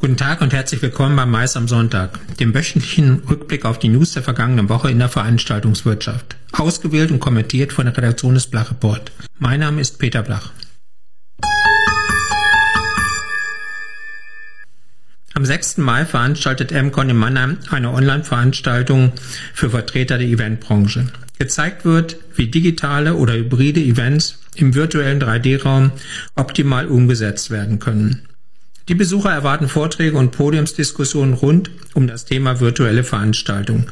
Tag und herzlich willkommen beim Mais am Sonntag, dem wöchentlichen Rückblick auf die News der vergangenen Woche in der Veranstaltungswirtschaft. Ausgewählt und kommentiert von der Redaktion des Blach Report. Mein Name ist Peter Blach. Am 6. Mai veranstaltet MCON in Mannheim eine Online-Veranstaltung für Vertreter der Eventbranche. Gezeigt wird, wie digitale oder hybride Events im virtuellen 3D-Raum optimal umgesetzt werden können. Die Besucher erwarten Vorträge und Podiumsdiskussionen rund um das Thema virtuelle Veranstaltung.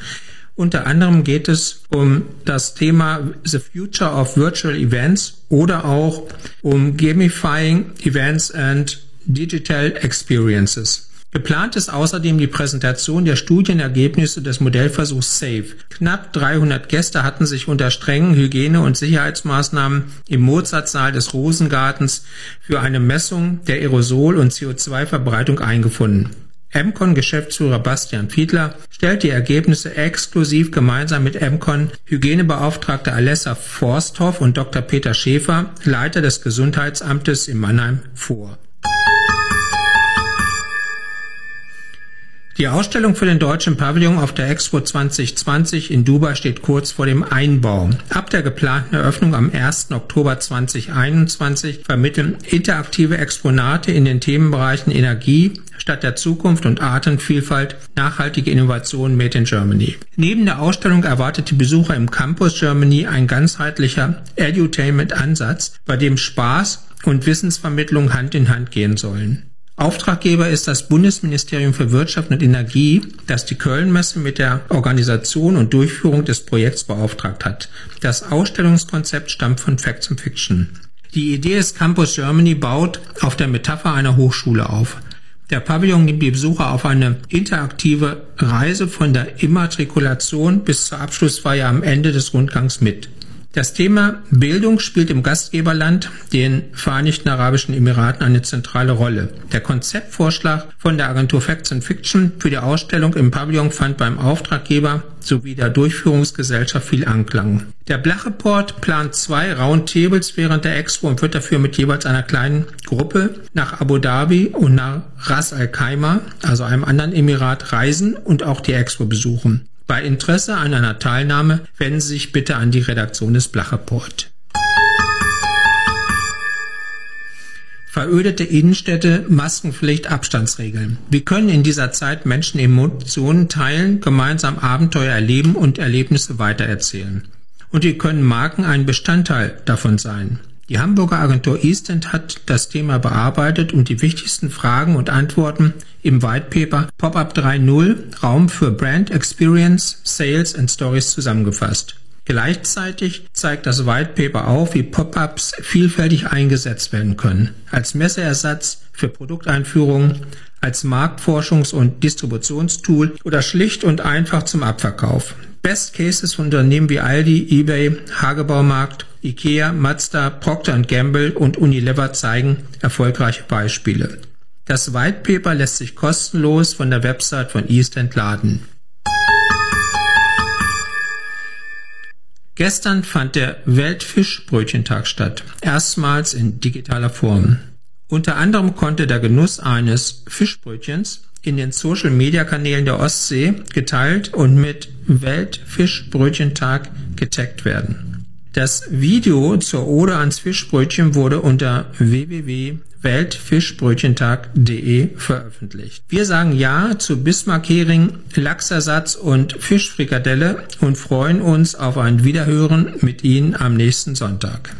Unter anderem geht es um das Thema The Future of Virtual Events oder auch um Gamifying Events and Digital Experiences. Geplant ist außerdem die Präsentation der Studienergebnisse des Modellversuchs SAFE. Knapp 300 Gäste hatten sich unter strengen Hygiene- und Sicherheitsmaßnahmen im Mozartsaal des Rosengartens für eine Messung der Aerosol- und CO2-Verbreitung eingefunden. MCON-Geschäftsführer Bastian Fiedler stellt die Ergebnisse exklusiv gemeinsam mit MCON Hygienebeauftragte Alessa Forsthoff und Dr. Peter Schäfer, Leiter des Gesundheitsamtes in Mannheim, vor. Die Ausstellung für den deutschen Pavillon auf der Expo 2020 in Dubai steht kurz vor dem Einbau. Ab der geplanten Eröffnung am 1. Oktober 2021 vermitteln interaktive Exponate in den Themenbereichen Energie, Stadt der Zukunft und Artenvielfalt nachhaltige Innovation Made in Germany. Neben der Ausstellung erwartet die Besucher im Campus Germany ein ganzheitlicher Edutainment-Ansatz, bei dem Spaß und Wissensvermittlung Hand in Hand gehen sollen. Auftraggeber ist das Bundesministerium für Wirtschaft und Energie, das die Kölnmesse mit der Organisation und Durchführung des Projekts beauftragt hat. Das Ausstellungskonzept stammt von Facts and Fiction. Die Idee des Campus Germany baut auf der Metapher einer Hochschule auf. Der Pavillon nimmt die Besucher auf eine interaktive Reise von der Immatrikulation bis zur Abschlussfeier am Ende des Rundgangs mit. Das Thema Bildung spielt im Gastgeberland, den Vereinigten Arabischen Emiraten, eine zentrale Rolle. Der Konzeptvorschlag von der Agentur Facts and Fiction für die Ausstellung im Pavillon fand beim Auftraggeber sowie der Durchführungsgesellschaft viel Anklang. Der Blachreport plant zwei Roundtables während der Expo und wird dafür mit jeweils einer kleinen Gruppe nach Abu Dhabi und nach Ras Al Khaimah, also einem anderen Emirat, reisen und auch die Expo besuchen. Bei Interesse an einer Teilnahme wenden Sie sich bitte an die Redaktion des Blachreport. Verödete Innenstädte, Maskenpflicht, Abstandsregeln. Wir können in dieser Zeit Menschen Emotionen teilen, gemeinsam Abenteuer erleben und Erlebnisse weitererzählen. Und wir können Marken ein Bestandteil davon sein. Die Hamburger Agentur Eastend hat das Thema bearbeitet und die wichtigsten Fragen und Antworten im White Paper Pop-up 3.0 Raum für Brand Experience, Sales and Stories zusammengefasst. Gleichzeitig zeigt das White Paper auf, wie Pop-ups vielfältig eingesetzt werden können. Als Messeersatz für Produkteinführungen, als Marktforschungs- und Distributionstool oder schlicht und einfach zum Abverkauf. Best Cases von Unternehmen wie Aldi, eBay, Hagebaumarkt, Ikea, Mazda, Procter Gamble und Unilever zeigen erfolgreiche Beispiele. Das White Paper lässt sich kostenlos von der Website von East entladen. Gestern fand der Weltfischbrötchentag statt, erstmals in digitaler Form. Unter anderem konnte der Genuss eines Fischbrötchens in den Social-Media-Kanälen der Ostsee geteilt und mit Weltfischbrötchentag getaggt werden. Das Video zur Ode ans Fischbrötchen wurde unter www.weltfischbrötchentag.de veröffentlicht. Wir sagen Ja zu Bismarck-Hering, Lachsersatz und Fischfrikadelle und freuen uns auf ein Wiederhören mit Ihnen am nächsten Sonntag.